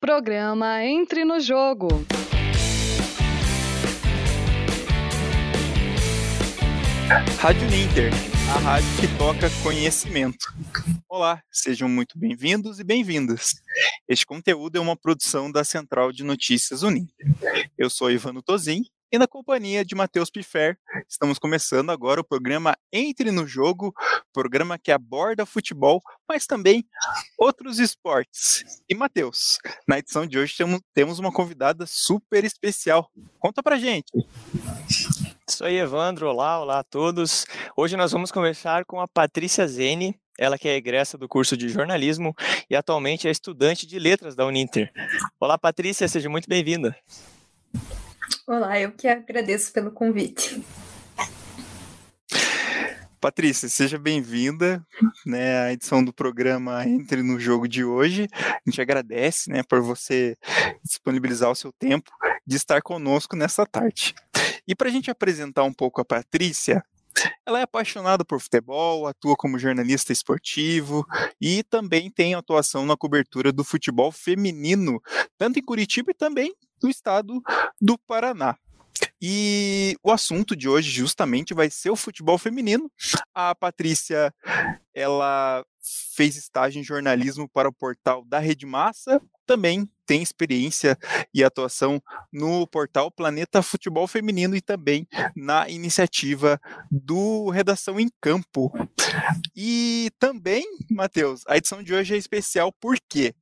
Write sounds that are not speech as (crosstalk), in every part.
Programa Entre no Jogo. Rádio Ninter, a rádio que toca conhecimento. Olá, sejam muito bem-vindos e bem-vindas. Este conteúdo é uma produção da Central de Notícias Uninter. Eu sou Ivano Tozin e na companhia de Matheus Pifer, estamos começando agora o programa Entre no Jogo, programa que aborda futebol, mas também outros esportes. E Matheus, na edição de hoje temos uma convidada super especial. Conta pra gente. Isso aí, Evandro. Olá, olá a todos. Hoje nós vamos conversar com a Patrícia Zene, ela que é egressa do curso de jornalismo e atualmente é estudante de letras da Uninter. Olá, Patrícia, seja muito bem-vinda. Olá, eu que agradeço pelo convite. Patrícia, seja bem-vinda né, à edição do programa Entre no Jogo de hoje. A gente agradece né, por você disponibilizar o seu tempo de estar conosco nessa tarde. E para a gente apresentar um pouco a Patrícia, ela é apaixonada por futebol, atua como jornalista esportivo e também tem atuação na cobertura do futebol feminino, tanto em Curitiba e também no estado do Paraná. E o assunto de hoje justamente vai ser o futebol feminino. A Patrícia, ela fez estágio em jornalismo para o portal da Rede Massa, também tem experiência e atuação no portal Planeta Futebol Feminino e também na iniciativa do Redação em Campo. E também, Matheus, a edição de hoje é especial porque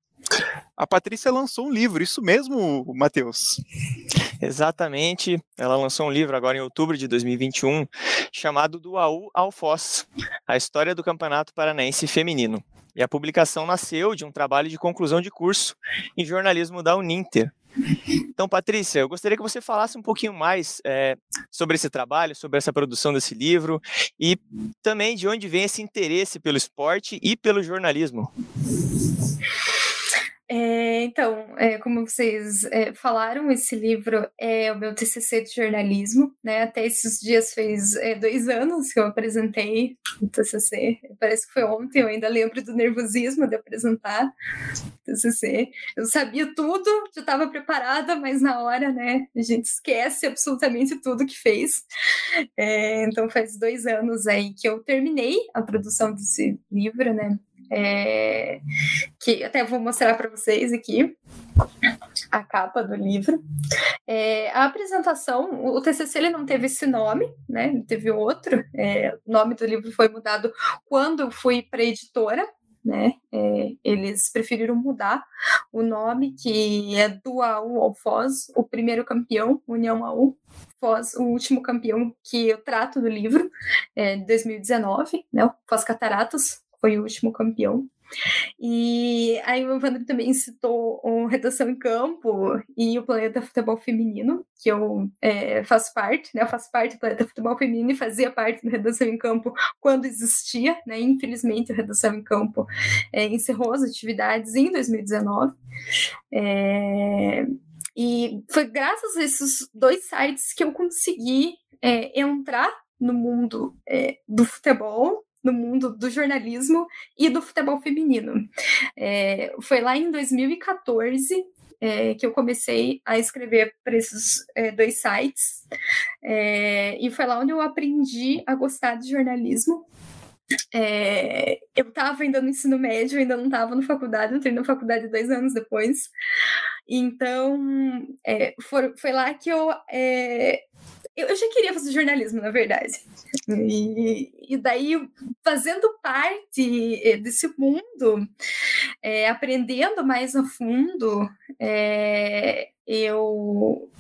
a Patrícia lançou um livro, isso mesmo, Matheus? Exatamente. Ela lançou um livro agora em outubro de 2021 chamado Do AU ao a história do Campeonato Paranaense Feminino. E a publicação nasceu de um trabalho de conclusão de curso em jornalismo da Uninter. Então, Patrícia, eu gostaria que você falasse um pouquinho mais é, sobre esse trabalho, sobre essa produção desse livro e também de onde vem esse interesse pelo esporte e pelo jornalismo. Então, é, como vocês é, falaram, esse livro é o meu TCC de jornalismo, né? Até esses dias fez é, dois anos que eu apresentei o TCC. Parece que foi ontem, eu ainda lembro do nervosismo de apresentar o TCC. Eu sabia tudo, já estava preparada, mas na hora, né, a gente esquece absolutamente tudo que fez. É, então, faz dois anos aí que eu terminei a produção desse livro, né? É, que até vou mostrar para vocês aqui a capa do livro. É, a apresentação, o TCC ele não teve esse nome, né? Teve outro. É, o nome do livro foi mudado quando fui para editora. Né? É, eles preferiram mudar o nome, que é do AU ao Foz, o primeiro campeão, União AU, Foz, o último campeão que eu trato do livro, é, 2019, né? Foz Cataratas, foi o último campeão. E aí o Evandro também citou o Redação em Campo e o Planeta Futebol Feminino, que eu é, faço parte, né? Eu faço parte do Planeta Futebol Feminino e fazia parte do Redação em Campo quando existia, né? Infelizmente, o Redação em Campo é, encerrou as atividades em 2019. É, e foi graças a esses dois sites que eu consegui é, entrar no mundo é, do futebol no mundo do jornalismo e do futebol feminino. É, foi lá em 2014 é, que eu comecei a escrever para esses é, dois sites, é, e foi lá onde eu aprendi a gostar de jornalismo. É, eu estava ainda no ensino médio, ainda não estava na faculdade, entrei na faculdade dois anos depois. Então, é, foi, foi lá que eu é, eu, já queria fazer jornalismo, na verdade. E, e daí, fazendo parte eh, desse mundo, é, aprendendo mais a fundo, é, eu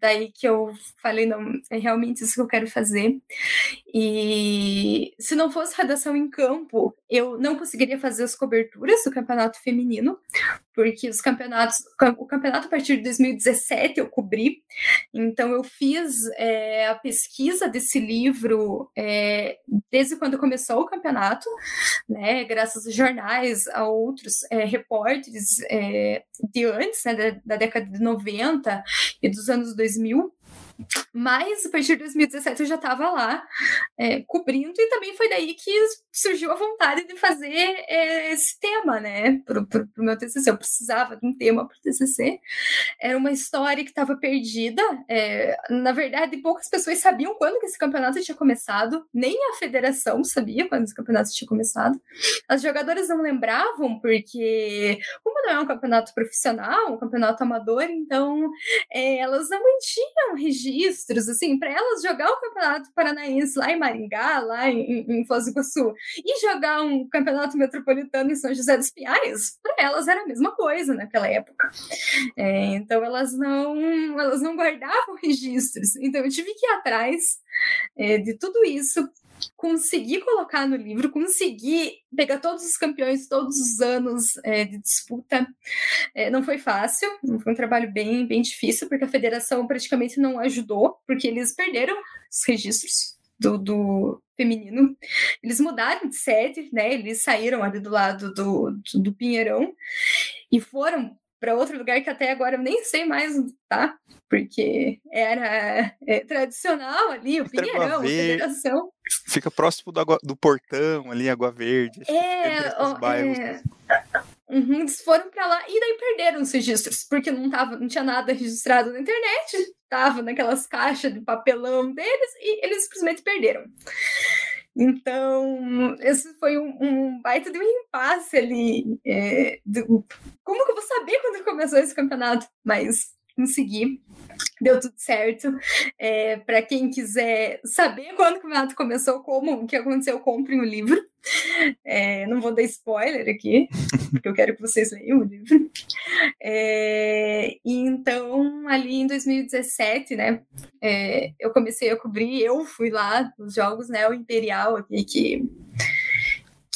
daí que eu falei, não, é realmente isso que eu quero fazer. E se não fosse redação em campo, eu não conseguiria fazer as coberturas do campeonato feminino, porque os campeonatos, o campeonato a partir de 2017 eu cobri, então eu fiz é, a pesquisa desse livro é, desde quando começou o campeonato, né, graças a jornais, a outros é, repórteres é, de antes, né, da, da década de 90 e dos anos 2000, Mas a partir de 2017 eu já estava lá é, cobrindo, e também foi daí que surgiu a vontade de fazer é, esse tema, né, para o meu TCC. Eu precisava de um tema para o TCC. Era uma história que estava perdida. É, na verdade, poucas pessoas sabiam quando que esse campeonato tinha começado, nem a federação sabia quando esse campeonato tinha começado. As jogadoras não lembravam, porque, como não é um campeonato profissional, um campeonato amador, então é, elas não mantinham registro registros, assim, para elas jogar o Campeonato Paranaense lá em Maringá, lá em, em Foz do Iguaçu, e jogar um Campeonato Metropolitano em São José dos Pinhais, para elas era a mesma coisa naquela época. É, então elas não, elas não guardavam (laughs) registros. Então eu tive que ir atrás é, de tudo isso conseguir colocar no livro, conseguir pegar todos os campeões todos os anos é, de disputa. É, não foi fácil, foi um trabalho bem, bem difícil, porque a federação praticamente não ajudou, porque eles perderam os registros do, do feminino. Eles mudaram de sede, né? Eles saíram ali do lado do, do, do Pinheirão e foram para outro lugar que até agora eu nem sei mais onde tá, porque era é, tradicional ali, o Pinheirão, a Federação. Fica próximo do, do portão ali, Água Verde. É, ó, é... Uhum, eles foram para lá e daí perderam os registros, porque não, tava, não tinha nada registrado na internet, tava naquelas caixas de papelão deles e eles simplesmente perderam. Então, esse foi um, um baita de um impasse ali. É, do, saber quando começou esse campeonato? Mas consegui deu tudo certo. É, para quem quiser saber quando o campeonato começou, como o que aconteceu, compre o livro. É, não vou dar spoiler aqui, porque eu quero que vocês leiam o livro. É, então, ali em 2017, né, é, eu comecei a cobrir, eu fui lá nos jogos, né, o Imperial aqui, que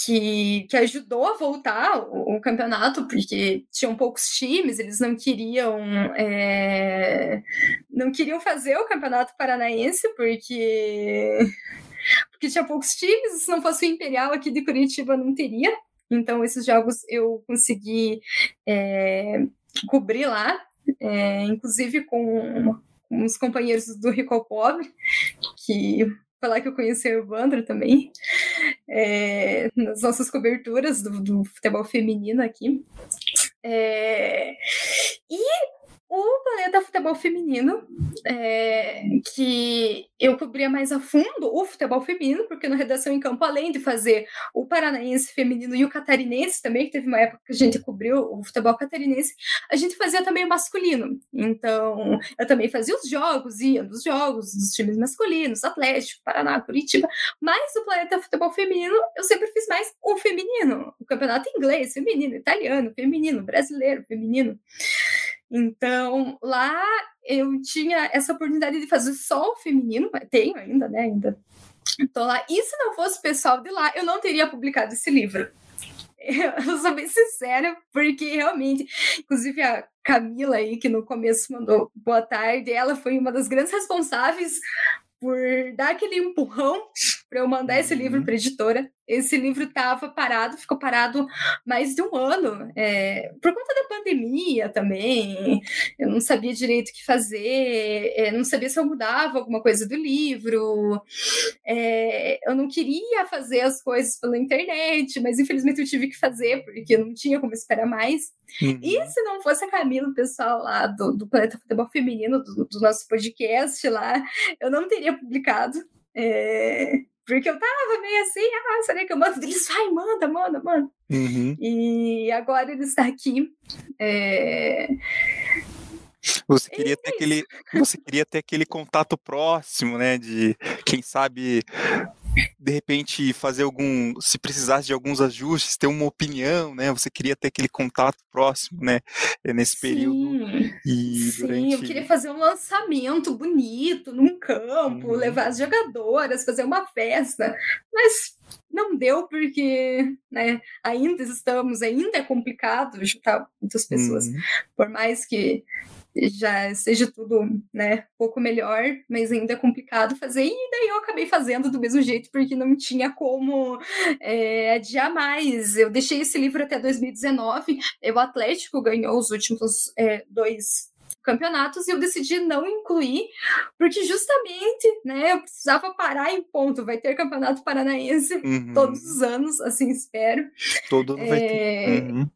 que, que ajudou a voltar o, o, campeonato, porque tinham poucos times, eles não queriam é, não queriam fazer o campeonato paranaense, porque porque tinha poucos times, se não fosse o Imperial aqui de Curitiba não teria. Então, esses jogos eu consegui é, cobrir lá, é, inclusive com, os companheiros do Rico Pobre, que foi lá que eu conheci o Evandro também, é, nas nossas coberturas do, do futebol feminino aqui. É, e o Planeta Futebol Feminino, é, que eu cobria mais a fundo o futebol feminino, porque no Redação em Campo, além de fazer o paranaense feminino e o catarinense também, que teve uma época que a gente cobriu o futebol catarinense, a gente fazia também o masculino. Então, eu também fazia os jogos, ia nos jogos dos times masculinos, Atlético, Paraná, Curitiba, mas o Planeta Futebol Feminino, eu sempre fiz mais o feminino, o campeonato inglês, feminino, italiano, feminino, brasileiro, feminino. Então, lá eu tinha essa oportunidade de fazer só o feminino, tenho ainda, né? Ainda tô lá. E se não fosse o pessoal de lá, eu não teria publicado esse livro. (laughs) Eu sou bem sincera, porque realmente, inclusive a Camila aí, que no começo mandou boa tarde, ela foi uma das grandes responsáveis por dar aquele empurrão para eu mandar esse livro uhum. para a editora. Esse livro estava parado, ficou parado mais de um ano, é, por conta da pandemia também. Eu não sabia direito o que fazer, é, não sabia se eu mudava alguma coisa do livro. É, eu não queria fazer as coisas pela internet, mas infelizmente eu tive que fazer, porque não tinha como esperar mais. Uhum. E se não fosse a Camila, o pessoal lá do, do Planeta Futebol Feminino, do, do nosso podcast lá, eu não teria publicado. É, porque eu tava meio assim, ah, será que eu mando? Eles, vai, manda, manda, manda. Uhum. E agora ele está aqui. É... Você queria ter aquele, você queria ter aquele contato próximo, né? De quem sabe de repente fazer algum, se precisasse de alguns ajustes, ter uma opinião, né? Você queria ter aquele contato próximo, né? Eh, nesse sim, período. E sim, durante... eu queria fazer um lançamento bonito num campo, uhum. levar as jogadoras, fazer uma festa, mas não deu porque, né? Ainda estamos, ainda é complicado juntar muitas pessoas, uhum. por mais que já seja tudo, né, um pouco melhor, mas ainda é complicado fazer. E daí eu acabei fazendo do mesmo jeito, porque não tinha como é, adiar mais. Eu deixei esse livro até 2019, o Atlético ganhou os últimos é, dois campeonatos e eu decidi não incluir, porque justamente, né, eu precisava parar em ponto. Vai ter campeonato paranaense uhum. todos os anos, assim espero. Todo ano é... vai ter. É, uhum.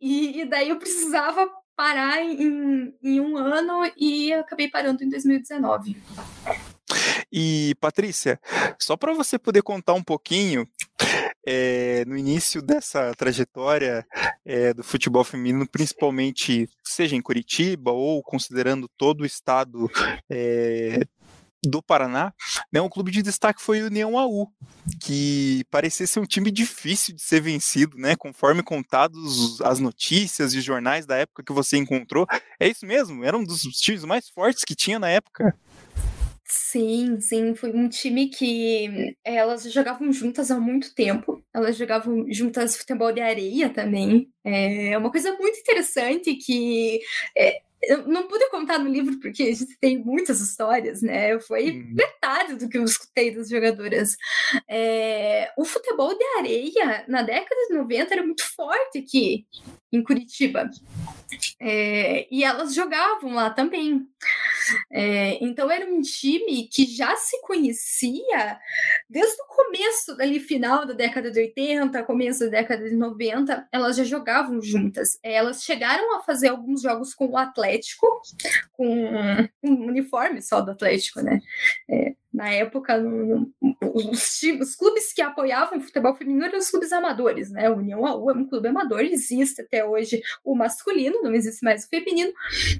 E, e, daí eu precisava parar em, em um ano e acabei parando em 2019. E Patrícia, só para você poder contar um pouquinho, é, no início dessa trajetória é, do futebol feminino, principalmente seja em Curitiba ou considerando todo o estado é, do Paraná, né, um clube de destaque foi o União AU, que parecia ser um time difícil de ser vencido, né, conforme contados as notícias e jornais da época que você encontrou. É isso mesmo? Era um dos times mais fortes que tinha na época. Sim, sim, foi um time que elas jogavam juntas há muito tempo. Elas jogavam juntas futebol de areia também. É uma coisa muito interessante que é, eu não pude contar no livro porque a gente tem muitas histórias, né? Foi uhum. metade do que eu escutei das jogadoras. É, o futebol de areia na década de 90 era muito forte aqui em Curitiba. É, e elas jogavam lá também. É, então era um time que já se conhecia desde o começo, ali final da década de 80, começo da década de 90, elas já jogavam juntas. É, elas chegaram a fazer alguns jogos com o Atlético, com um uniforme só do Atlético, né? É, na época, no, no, os, os, clubes que apoiavam o futebol feminino eram os clubes amadores, né? O União AU é um clube amador, existe até hoje o masculino, não existe mais o feminino,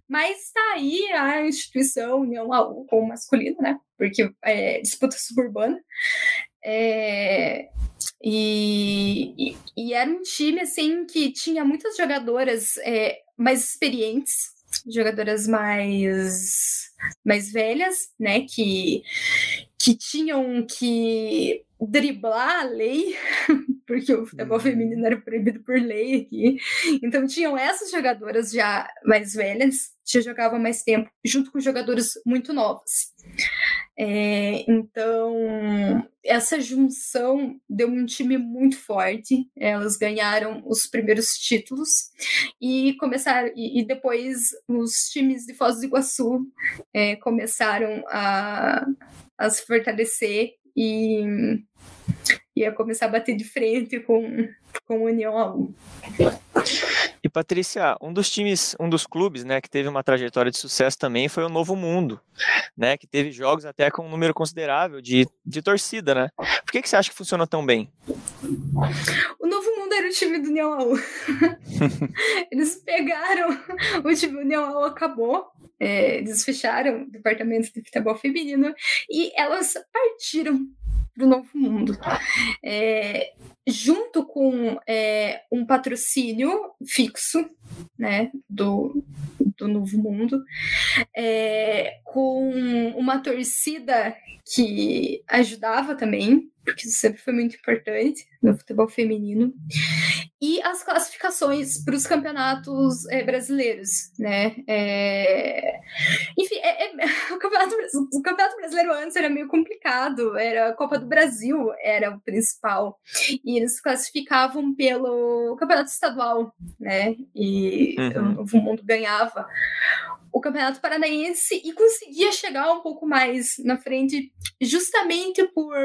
mas está aí a instituição União AU com o masculino, né? Porque é disputa suburbana. É, e, e, e, era um time assim que tinha muitas jogadoras é, mais experientes, jogadoras mais mais velhas, né, que que tinham que driblar a lei, (laughs) porque o futebol uhum. feminino era proibido por lei aqui. Então tinham essas jogadoras já mais velhas, já jogavam mais tempo, junto com jogadores muito novos. É, então, essa junção deu um time muito forte. Elas ganharam os primeiros títulos e começaram e, e depois os times de Foz do Iguaçu é, começaram a, a se fortalecer e ia começar a bater de frente com, com o União AU. E Patrícia, um dos times, um dos clubes, né, que teve uma trajetória de sucesso também foi o Novo Mundo, né, que teve jogos até com um número considerável de, de torcida, né? Por que, que você acha que funcionou tão bem? O Novo Mundo era o time do União AU. (laughs) Eles pegaram o time do União AU acabou, é, eles fecharam o departamento de futebol feminino e elas partiram para o novo mundo. É, junto com é, um patrocínio fixo né, do, do Novo Mundo, é, com uma torcida que ajudava também, porque isso sempre foi muito importante no futebol feminino, e as classificações para os campeonatos é, brasileiros, né? É... Enfim, é, é (laughs) o, campeonato, o, campeonato, brasileiro antes era meio complicado, era a Copa do Brasil era o principal, e eles classificavam pelo campeonato estadual, né? E uhum. o Mundo ganhava o Campeonato Paranaense e conseguia chegar um pouco mais na frente, justamente por,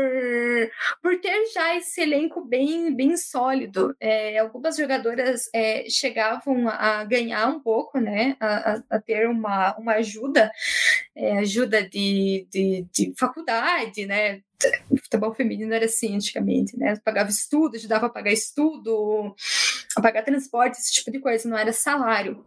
por ter já esse elenco bem, bem sólido. É, algumas jogadoras é, chegavam a ganhar um pouco, né, a, a ter uma, uma ajuda, é, ajuda de, de, de faculdade, né, o futebol feminino era assim antigamente, né? Pagava estudo, ajudava a pagar estudo, a pagar transporte, esse tipo de coisa, não era salário.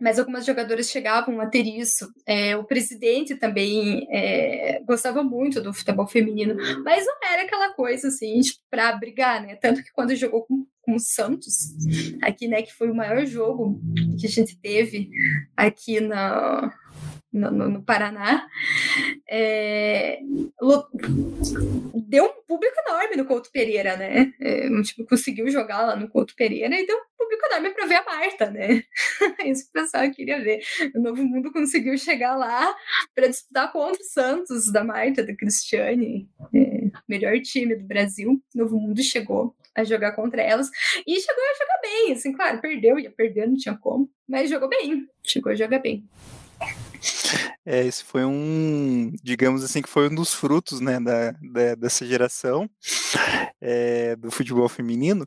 Mas algumas jogadoras chegavam a ter isso. É, o presidente também é, gostava muito do futebol feminino, mas não era aquela coisa assim, tipo, pra brigar, né? Tanto que quando jogou com com o Santos, aqui, né, que foi o maior jogo que a gente teve aqui na, no, no, no Paraná, é, deu um público enorme no Couto Pereira, né? É, tipo, conseguiu jogar lá no Couto Pereira e deu um público enorme para ver a Marta, né? (laughs) Isso o pessoal queria ver. O Novo Mundo conseguiu chegar lá para disputar contra o Santos da Marta, da Cristiane, é, melhor time do Brasil. O Novo Mundo chegou a jogar contra elas. E chegou a jogar bem, assim, claro, perdeu, ia perder, não tinha como, mas jogou bem, chegou a jogar bem. É, esse foi um, digamos assim, que foi um dos frutos, né, da, da dessa geração é, do futebol feminino.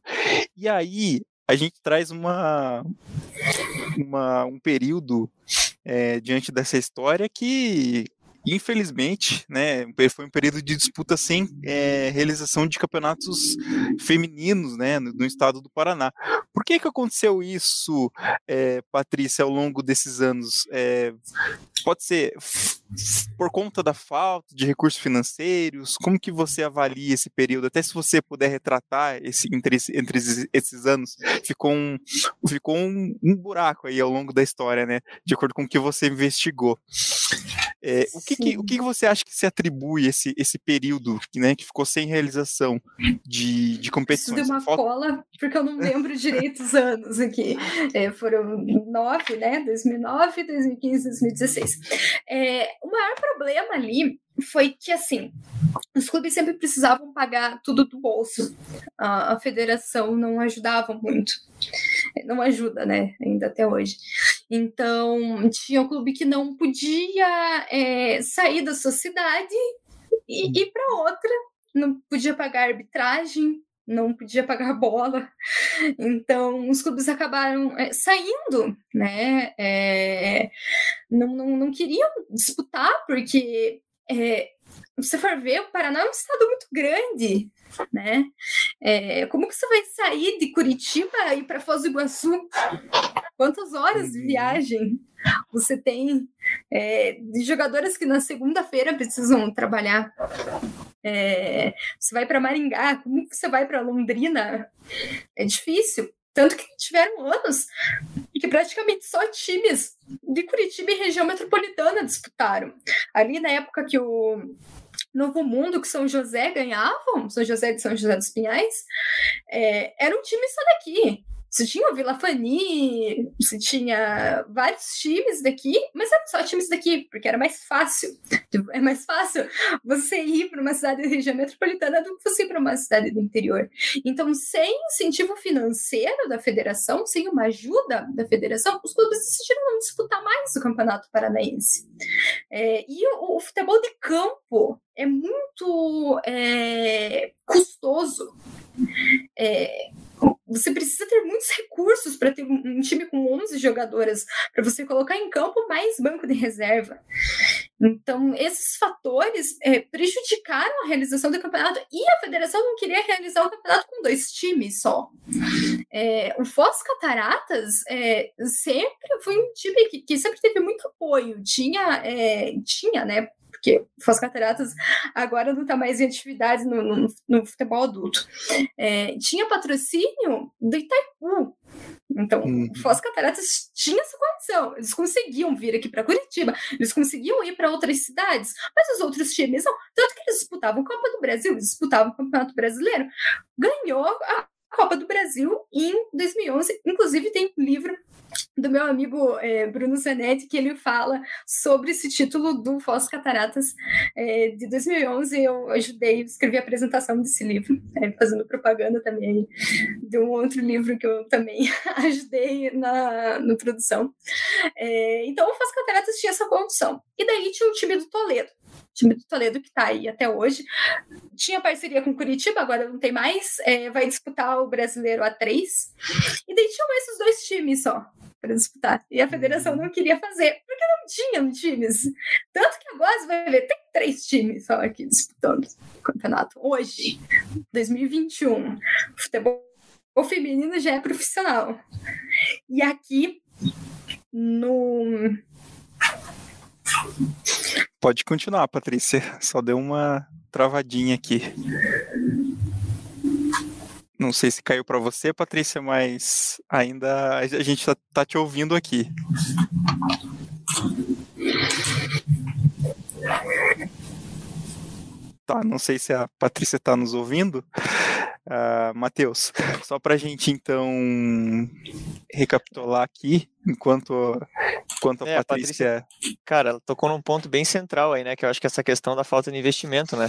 E aí a gente traz uma, uma um período é, diante dessa história que infelizmente, né, foi um período de disputa sem é, realização de campeonatos femininos, né, no, no, estado do Paraná. Por que que aconteceu isso, é, Patrícia, ao longo desses anos? É, pode ser por conta da falta de recursos financeiros? Como que você avalia esse período? Até se você puder retratar esse entre, entre esses anos, ficou um ficou um, um buraco aí ao longo da história, né? De acordo com o que você investigou. É, o que, que, o que você acha que se atribui esse, esse período né, que ficou sem realização de, de competições? Isso deu uma Falta... cola, porque eu não lembro (laughs) direito os anos aqui. É, foram nove, né? 2009, 2015, 2016. É, o maior problema ali foi que, assim, os clubes sempre precisavam pagar tudo do bolso. A, a federação não ajudava muito. Não ajuda, né? Ainda até hoje. Então, tinha um clube que não podia é, sair da sua cidade e ir para outra. Não podia pagar arbitragem, não podia pagar bola. Então, os clubes acabaram é, saindo, né? É, não, não, não queriam disputar, porque é, você for ver, o Paraná é um estado muito grande, né? É, como que você vai sair de Curitiba e ir para Foz do Iguaçu? Quantas horas de uhum. viagem você tem é, de jogadoras que na segunda-feira precisam trabalhar? É, você vai para Maringá, como que você vai para Londrina? É difícil. Tanto que tiveram anos que praticamente só times de Curitiba e região metropolitana disputaram. Ali na época que o Novo Mundo, que São José ganhavam, São José de São José dos Pinhais, é, era um time só daqui. Você tinha o Vila Fani, você tinha vários times daqui, mas eram só times daqui, porque era mais fácil. Tipo, é mais fácil você ir para uma cidade da região metropolitana do que você ir para uma cidade do interior. Então, sem incentivo financeiro da federação, sem uma ajuda da federação, os clubes decidiram não disputar mais o Campeonato Paranaense. É, e o, o, futebol de campo é muito é, custoso. É, você precisa ter muitos recursos para ter um time com 11 jogadoras para você colocar em campo mais banco de reserva. Então, esses fatores é, prejudicaram a realização do campeonato e a federação não queria realizar o campeonato com dois times só. É, o Foz Cataratas é, sempre foi um time que, que, sempre teve muito apoio, tinha, é, tinha né, porque Foz Cataratas agora não está mais em atividade no, no, no futebol adulto. É, tinha patrocínio do Itaipu. Então, uhum. Foz Cataratas tinha essa condição. Eles conseguiam vir aqui para Curitiba, eles conseguiam ir para outras cidades, mas os outros times não. Tanto que eles disputavam Copa do Brasil, eles disputavam o Campeonato Brasileiro. Ganhou a Copa do Brasil em 2011. Inclusive, tem um livro do meu amigo é, Bruno Zanetti, que ele fala sobre esse título do Foz Cataratas é, de 2011. Eu ajudei, escrevi a apresentação desse livro, é, fazendo propaganda também de um outro livro que eu também (laughs) ajudei na, na produção. É, então, o Foz Cataratas tinha essa condição. E daí tinha o time do Toledo time do Toledo que está aí até hoje. Tinha parceria com Curitiba, agora não tem mais. É, vai disputar o brasileiro A3. E daí tinham esses dois times só para disputar. E a federação não queria fazer, porque não tinham times. Tanto que agora você vai ver, tem três times só aqui disputando o campeonato. Hoje, 2021, o futebol o feminino já é profissional. E aqui no Pode continuar, Patrícia. Só deu uma travadinha aqui. Não sei se caiu para você, Patrícia, mas ainda a gente tá, tá te ouvindo aqui. Tá, não sei se a Patrícia está nos ouvindo. Uh, Matheus, só para a gente então recapitular aqui, enquanto Quanto a É, a Patrícia. Cara, ela tocou num ponto bem central aí, né? Que eu acho que essa questão da falta de investimento, né?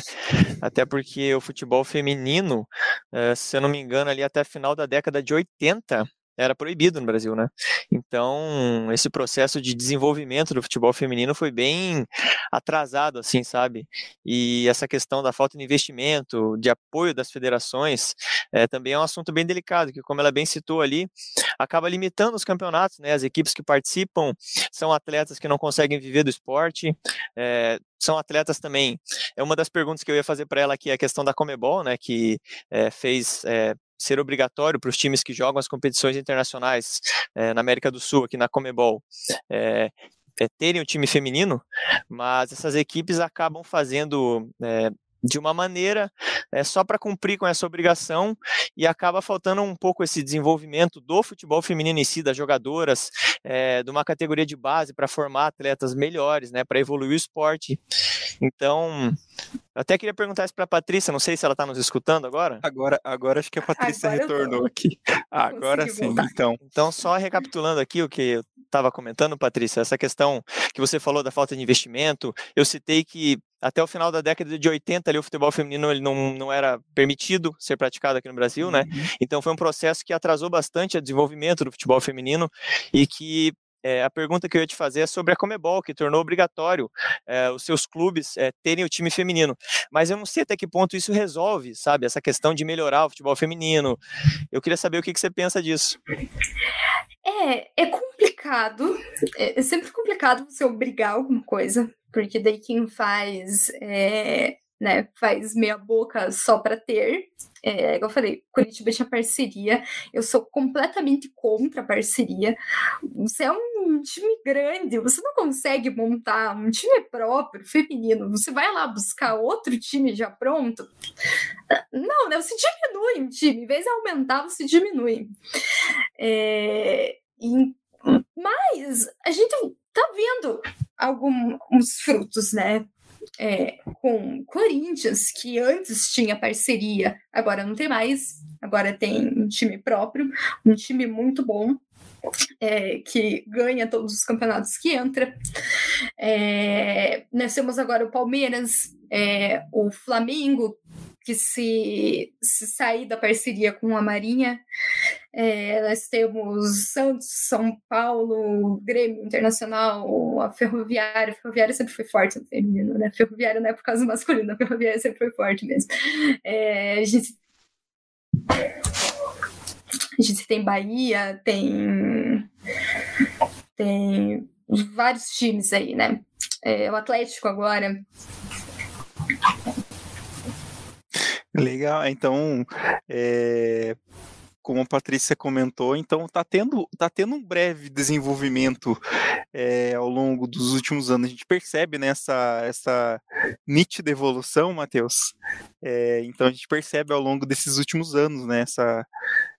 Até porque o futebol feminino, eh, se eu não me engano, ali até final da década de 80, era proibido no Brasil, né? Então, esse processo de desenvolvimento do futebol feminino foi bem atrasado, assim, sabe? E essa questão da falta de investimento, de apoio das federações, eh, também é um assunto bem delicado, que como ela bem citou ali, acaba limitando os campeonatos, né? As equipes que participam são atletas que não conseguem viver do esporte, eh, são atletas também. É uma das perguntas que eu ia fazer para ela aqui, é a questão da Comebol, né? Que eh, fez ser obrigatório para os times que jogam as competições internacionais eh, na América do Sul, aqui na Comebol, eh, é, terem o time feminino, mas essas equipes acabam fazendo de uma maneira é, só para cumprir com essa obrigação e acaba faltando um pouco esse desenvolvimento do futebol feminino em si, das jogadoras, é, de uma categoria de base para formar atletas melhores, né, para evoluir o esporte. Então, eu até queria perguntar isso para a Patrícia, não sei se ela está nos escutando agora. Agora, agora acho que a Patrícia Agora retornou aqui. Agora sim, voltar. então. Então, só recapitulando aqui o que estava comentando, Patrícia, essa questão que você falou da falta de investimento, eu citei que até o final da década de 80 ali o futebol feminino ele não, não era permitido ser praticado aqui no Brasil, né? Então foi um processo que atrasou bastante o desenvolvimento do futebol feminino e que é, a pergunta que eu ia te fazer é sobre a Comebol, que tornou obrigatório é, os seus clubes é, terem o time feminino. Mas eu não sei até que ponto isso resolve, sabe? Essa questão de melhorar o futebol feminino. Eu queria saber o que, que você pensa disso. É, é complicado. É, é sempre complicado você obrigar alguma coisa, porque daí quem faz, é, né, faz meia boca só para ter. É, igual eu falei, Curitiba tinha parceria. Eu sou completamente contra a parceria. Você é um time grande, você não consegue montar um time próprio, feminino. Você vai lá buscar outro time já pronto. Não, né? Você diminui um time. Em vez de aumentar, você diminui. É, e- mas a gente tá vendo alguns frutos, né? É, com Corinthians, que antes tinha parceria, agora não tem mais, agora tem um time próprio, um time muito bom, é, que ganha todos os campeonatos que entra. É, nós temos agora o Palmeiras, é, o Flamengo, que se, se sair da parceria com a Marinha, é, nós temos Santos, São Paulo, Grêmio Internacional, a Ferroviária. A Ferroviária sempre foi forte no feminino, né? A Ferroviária não é por causa do masculino, a Ferroviária sempre foi forte mesmo. É, a gente. A gente tem Bahia, tem. Tem vários times aí, né? É, o Atlético agora. Legal. Então, é, como a Patrícia comentou, então tá tendo, tá tendo um breve desenvolvimento é, ao longo dos últimos anos. A gente percebe nessa essa nítida evolução, Matheus. É, então a gente percebe ao longo desses últimos anos, né, essa,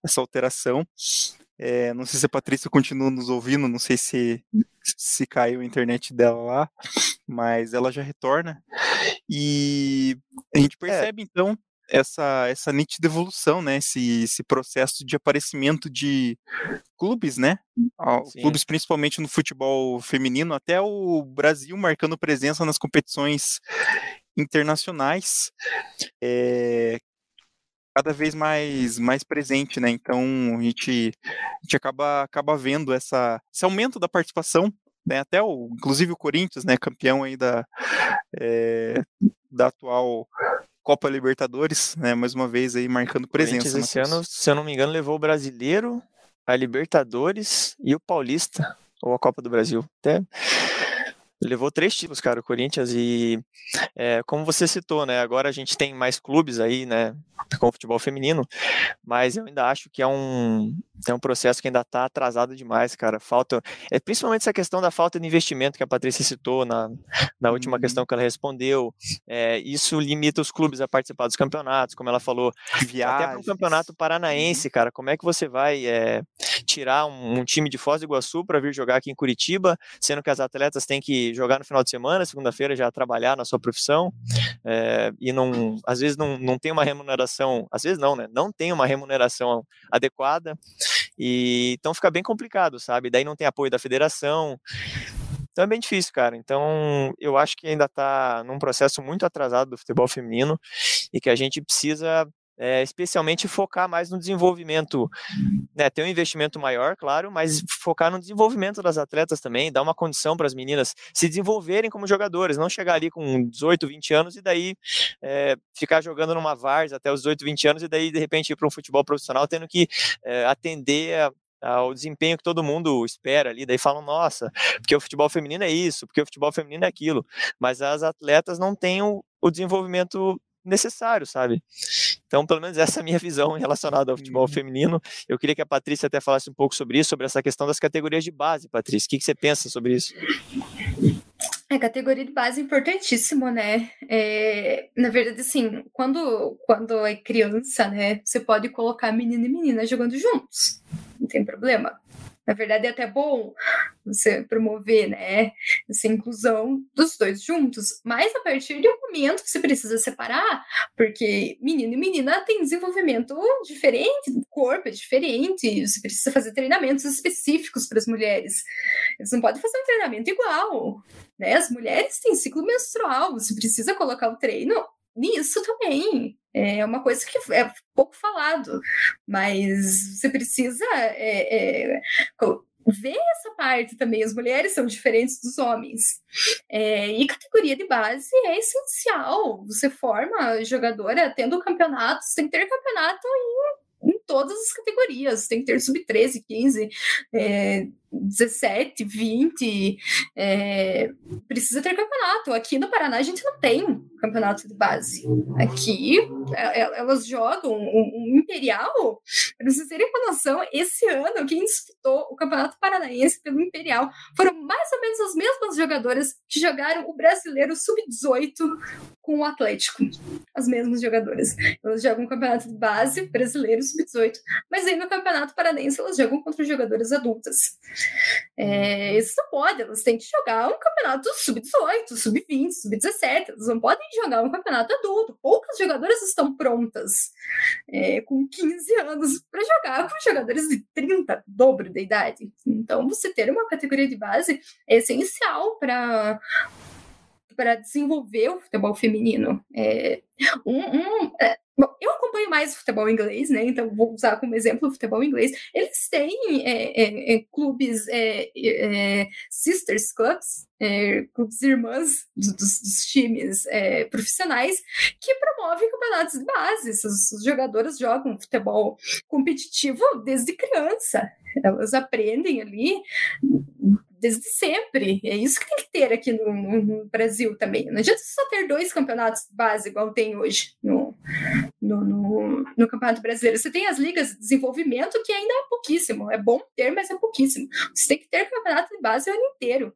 essa alteração. É, não sei se a Patrícia continua nos ouvindo, não sei se, se caiu a internet dela lá, mas ela já retorna. E a gente percebe, então, essa, essa nítida evolução, né? Esse, esse processo de aparecimento de clubes, né? Sim. Clubes principalmente no futebol feminino, até o Brasil marcando presença nas competições internacionais. É, cada vez mais, mais presente, né? Então a gente, a gente acaba, acaba vendo essa, esse aumento da participação, né? Até o, inclusive o Corinthians, né? Campeão aí da, é, da atual Copa Libertadores, né? Mais uma vez aí marcando presença. Esse ano, se eu não me engano, levou o Brasileiro, a Libertadores e o Paulista, ou a Copa do Brasil. Até levou três títulos, cara, o Corinthians e é, como você citou, né? Agora a gente tem mais clubes aí, né? Com o futebol feminino, mas eu ainda acho que é um é um processo que ainda está atrasado demais, cara. Falta, é principalmente essa questão da falta de investimento que a Patrícia citou na, na última Uhum. questão que ela respondeu. É, isso limita os clubes a participar dos campeonatos, como ela falou. Até para Viagens. campeonato paranaense, cara, como é que você vai é, tirar um, um time de Foz do Iguaçu para vir jogar aqui em Curitiba, sendo que as atletas têm que jogar no final de semana, segunda-feira já trabalhar na sua profissão, é, e não, às vezes não, não tem uma remuneração, às vezes não, né? Não tem uma remuneração adequada. E então fica bem complicado, sabe? Daí não tem apoio da federação. Então é bem difícil, cara. Então eu acho que ainda está num processo muito atrasado do futebol feminino e que a gente precisa é, especialmente focar mais no desenvolvimento, né, ter um investimento maior, claro, mas focar no desenvolvimento das atletas também, dar uma condição para as meninas se desenvolverem como jogadores, não chegar ali com 18, 20 anos e daí é, ficar jogando numa VARS até os 18, 20 anos e daí de repente ir para um futebol profissional tendo que é, atender a, ao desempenho que todo mundo espera ali, daí falam, nossa, porque o futebol feminino é isso, porque o futebol feminino é aquilo, mas as atletas não têm o, o desenvolvimento necessário, sabe? Então, pelo menos essa é a minha visão relacionada ao futebol uhum. feminino. Eu queria que a Patrícia até falasse um pouco sobre isso, sobre essa questão das categorias de base, Patrícia. O que, que você pensa sobre isso? A é, categoria de base é importantíssimo, né? É, na verdade, assim, quando, quando é criança, né, você pode colocar menino e menina jogando juntos. Não tem problema. Na verdade, é até bom você promover, né, essa inclusão dos dois juntos, mas a partir de um momento você precisa separar, porque menino e menina têm desenvolvimento diferente, o corpo é diferente, você precisa fazer treinamentos específicos para as mulheres. Eles não podem fazer um treinamento igual, né? As mulheres têm ciclo menstrual, você precisa colocar o treino nisso também. É uma coisa que é pouco falado, mas você precisa é, é, ver essa parte também. As mulheres são diferentes dos homens. É, e categoria de base é essencial. Você forma jogadora tendo campeonatos, tem que ter campeonato em, em todas as categorias. Tem que ter sub-13, 15, é, 17, 20, é, precisa ter campeonato. Aqui no Paraná a gente não tem campeonato de base. Aqui é, é, elas jogam um, Imperial, para vocês terem uma noção, esse ano quem disputou o Campeonato Paranaense pelo Imperial foram mais ou menos as mesmas jogadoras que jogaram o Brasileiro Sub-18 com o Atlético. As mesmas jogadoras. Elas jogam o Campeonato de Base Brasileiro Sub-18, mas aí no Campeonato Paranaense elas jogam contra jogadoras adultas. É, isso não pode, elas têm que jogar um campeonato sub-18, sub-20, sub-17, elas não podem jogar um campeonato adulto. Poucas jogadoras estão prontas é, com 15 anos para jogar com jogadores de 30, dobro da idade. Então, você ter uma categoria de base é essencial para para desenvolver o futebol feminino. É, um, um, é, Bom, eu acompanho mais o futebol inglês, né? Então vou usar como exemplo o futebol inglês. Eles têm é, é, é clubes, é, é, sisters clubs, clubes irmãs dos, dos times profissionais que promovem campeonatos de base. As jogadoras jogam futebol competitivo desde criança. Elas aprendem ali desde sempre. É isso que tem que ter aqui no, no, Brasil também. Não adianta só ter dois campeonatos base, igual tem hoje no, no, no, no, Campeonato Brasileiro. Você tem as ligas de desenvolvimento, que ainda é pouquíssimo. É bom ter, mas é pouquíssimo. Você tem que ter campeonato de base o ano inteiro.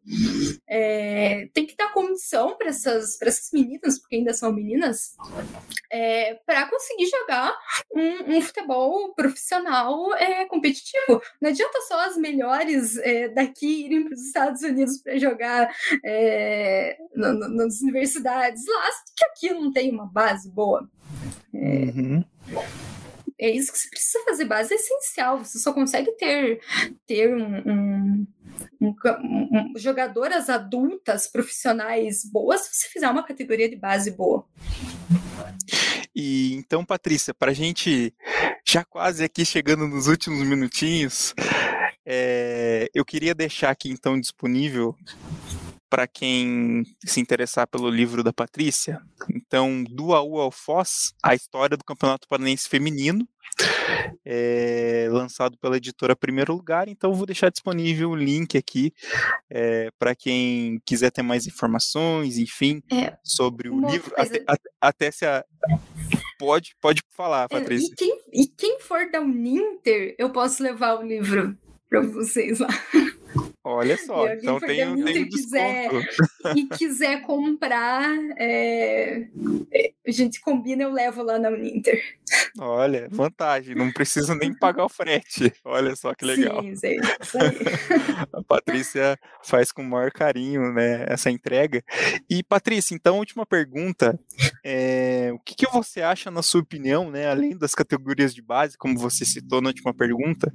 É, tem que dar condição para essas, essas meninas, porque ainda são meninas, é, para conseguir jogar um, um futebol profissional é, competitivo. Não adianta só as melhores é, daqui irem para os Estados Unidos para jogar é, no, nas universidades lá, que aqui não tem uma base boa. É, uhum. é isso que você precisa fazer, base é essencial. Você só consegue ter, ter um, um, um, um, jogadoras adultas, profissionais boas, se você fizer uma categoria de base boa. E então, Patrícia, para a gente já quase aqui chegando nos últimos minutinhos, é, eu queria deixar aqui então disponível para quem se interessar pelo livro da Patrícia. Então, do AU ao Foz, a história do Campeonato Paranense Feminino, é, lançado pela editora Primeiro Lugar. Então, vou deixar disponível o link aqui é, para quem quiser ter mais informações, enfim, é, sobre o livro. Até, até, se a. Pode, pode falar, é, Patrícia. E quem, e quem for da Uninter, eu posso levar o livro para vocês lá. (laughs) Olha só, então tem, um, um quiser, e quiser comprar, é, a gente combina, eu levo lá na Uninter. Olha, vantagem, não precisa nem pagar o frete. Olha só que legal. Sim, sim, a Patrícia faz com o maior carinho, né, essa entrega. E Patrícia, então, última pergunta, é, o que, que, você acha, na sua opinião, né, além das categorias de base, como você citou na última pergunta,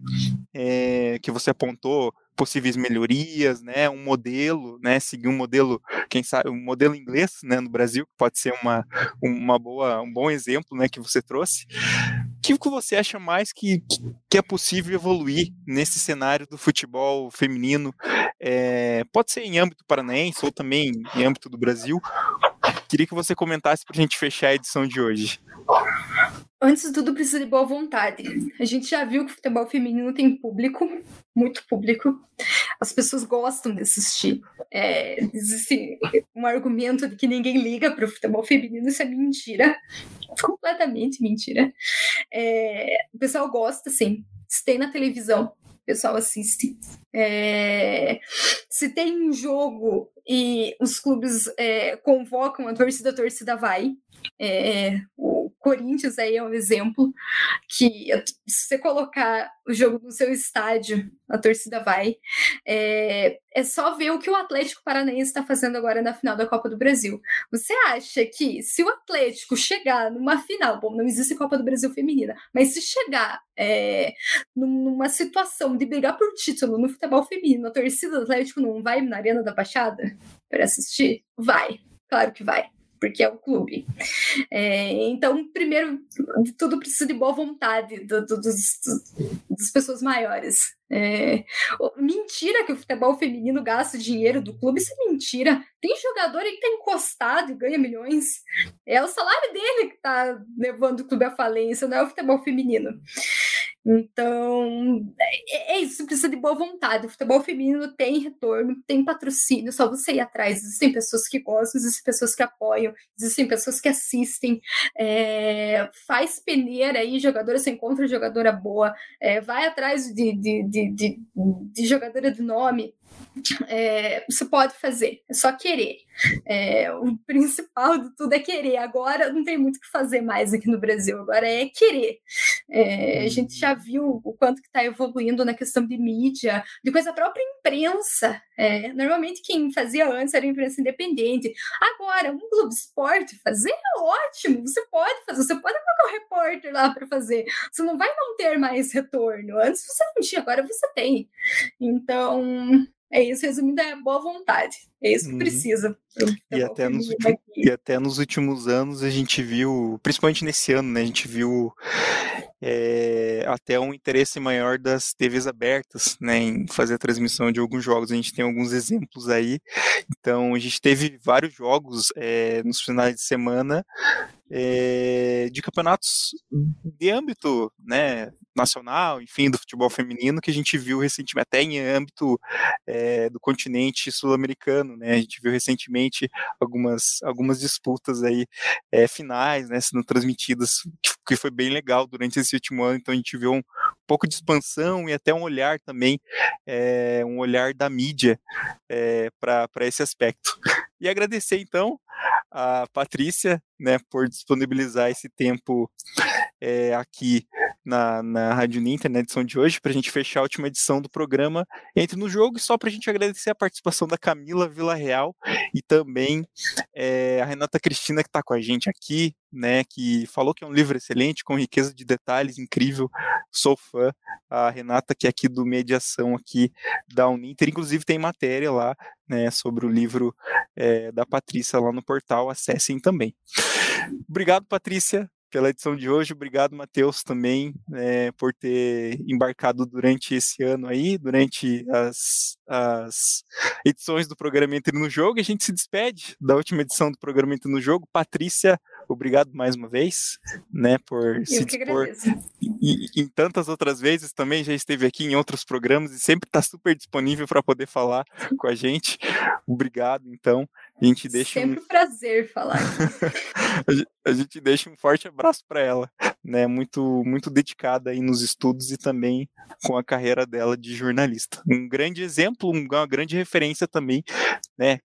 é, que você apontou possíveis melhorias, né, um modelo, né, seguir um modelo, quem sabe, um modelo inglês, né, no Brasil, que pode ser uma, uma boa, um bom exemplo, né, que você trouxe. O que, que você acha mais que, que é possível evoluir nesse cenário do futebol feminino? É, pode ser em âmbito paranaense ou também em âmbito do Brasil. Queria que você comentasse para a gente fechar a edição de hoje. Antes de tudo, precisa de boa vontade. A gente já viu que o futebol feminino tem público, muito público. As pessoas gostam de assistir. É, existe um argumento de que ninguém liga para o futebol feminino, isso é mentira. Completamente mentira. É, o pessoal gosta, sim. Se tem na televisão, o pessoal assiste. É, se tem um jogo e os clubes é, convocam a torcida, a torcida vai. É, o Corinthians aí é um exemplo que se você colocar o jogo no seu estádio, a torcida vai. É, é só ver o que o Atlético Paranaense está fazendo agora na final da Copa do Brasil. Você acha que se o Atlético chegar numa final, bom, não existe Copa do Brasil feminina, mas se chegar é, numa situação de brigar por título no futebol feminino, a torcida do Atlético não vai na Arena da Baixada para assistir? Vai, claro que vai porque é o clube. É, então, primeiro de tudo, precisa de boa vontade do, do, dos, das pessoas maiores. É, mentira que o futebol feminino gasta dinheiro do clube, isso é mentira. Tem jogador aí que tá encostado e ganha milhões. É o salário dele que tá levando o clube à falência, não é o futebol feminino. Então, é, é isso, precisa de boa vontade. O futebol feminino tem retorno, tem patrocínio, só você ir atrás. Existem pessoas que gostam, existem pessoas que apoiam, existem pessoas que assistem. É, faz peneira aí, jogadora, você encontra jogadora boa, é, vai atrás de, de, de, de, de jogadora de nome é, você pode fazer, é só querer. É, o principal de tudo é querer. Agora não tem muito o que fazer mais aqui no Brasil, agora é querer. É, a gente já viu o quanto que está evoluindo na questão de mídia, depois a própria imprensa. É, normalmente quem fazia antes era imprensa independente. Agora, um Globo Esporte fazer é ótimo, você pode fazer, você pode colocar um repórter lá para fazer. Você não vai não ter mais retorno. Antes você não tinha, agora você tem. Então, é isso, resumindo, é boa vontade. É isso que uhum. precisa. E até, nos últimos, e até nos últimos anos a gente viu, principalmente nesse ano, né, a gente viu é, até um interesse maior das TVs abertas né, em fazer a transmissão de alguns jogos. A gente tem alguns exemplos aí. Então, a gente teve vários jogos é, nos finais de semana é, de campeonatos de âmbito né, nacional, enfim, do futebol feminino, que a gente viu recentemente, até em âmbito é, do continente sul-americano, né, a gente viu recentemente algumas, algumas disputas aí é, finais, né, sendo transmitidas, que foi bem legal durante esse último ano, então a gente viu um pouco de expansão e até um olhar também, é, um olhar da mídia para esse aspecto. E agradecer então a Patrícia, né, por disponibilizar esse tempo é, aqui na, na Rádio Ninter, na edição de hoje, para a gente fechar a última edição do programa. Entre no Jogo, e só para a gente agradecer a participação da Camila Vila Real e também é, a Renata Cristina, que está com a gente aqui, né, que falou que é um livro excelente, com riqueza de detalhes, incrível, sou fã, a Renata, que é aqui do Mediação, aqui da Uninter, inclusive tem matéria lá, né, sobre o livro é, da Patrícia lá no portal, acessem também. Obrigado, Patrícia, pela edição de hoje. Obrigado, Matheus, também, é, por ter embarcado durante esse ano aí, durante as, as edições do programa Entre no Jogo. E a gente se despede da última edição do programa Entre no Jogo. Patrícia, obrigado mais uma vez, né, por Eu se dispor. E, em tantas outras vezes também já esteve aqui em outros programas e sempre está super disponível para poder falar com a gente. Obrigado, então. A gente deixa sempre um prazer falar. (laughs) (laughs) a gente deixa um forte abraço para ela, né? Muito, muito dedicada aí nos estudos e também com a carreira dela de jornalista. Um grande exemplo, uma grande referência também, né?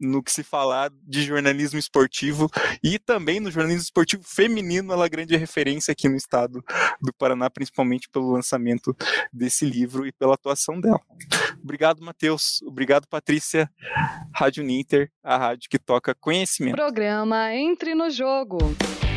No que se falar de jornalismo esportivo e também no jornalismo esportivo feminino, ela é grande referência aqui no estado do Paraná, principalmente pelo lançamento desse livro e pela atuação dela. Obrigado, Matheus. Obrigado, Patrícia. Rádio Ninter, a rádio que toca conhecimento. Programa Entre no Jogo. School.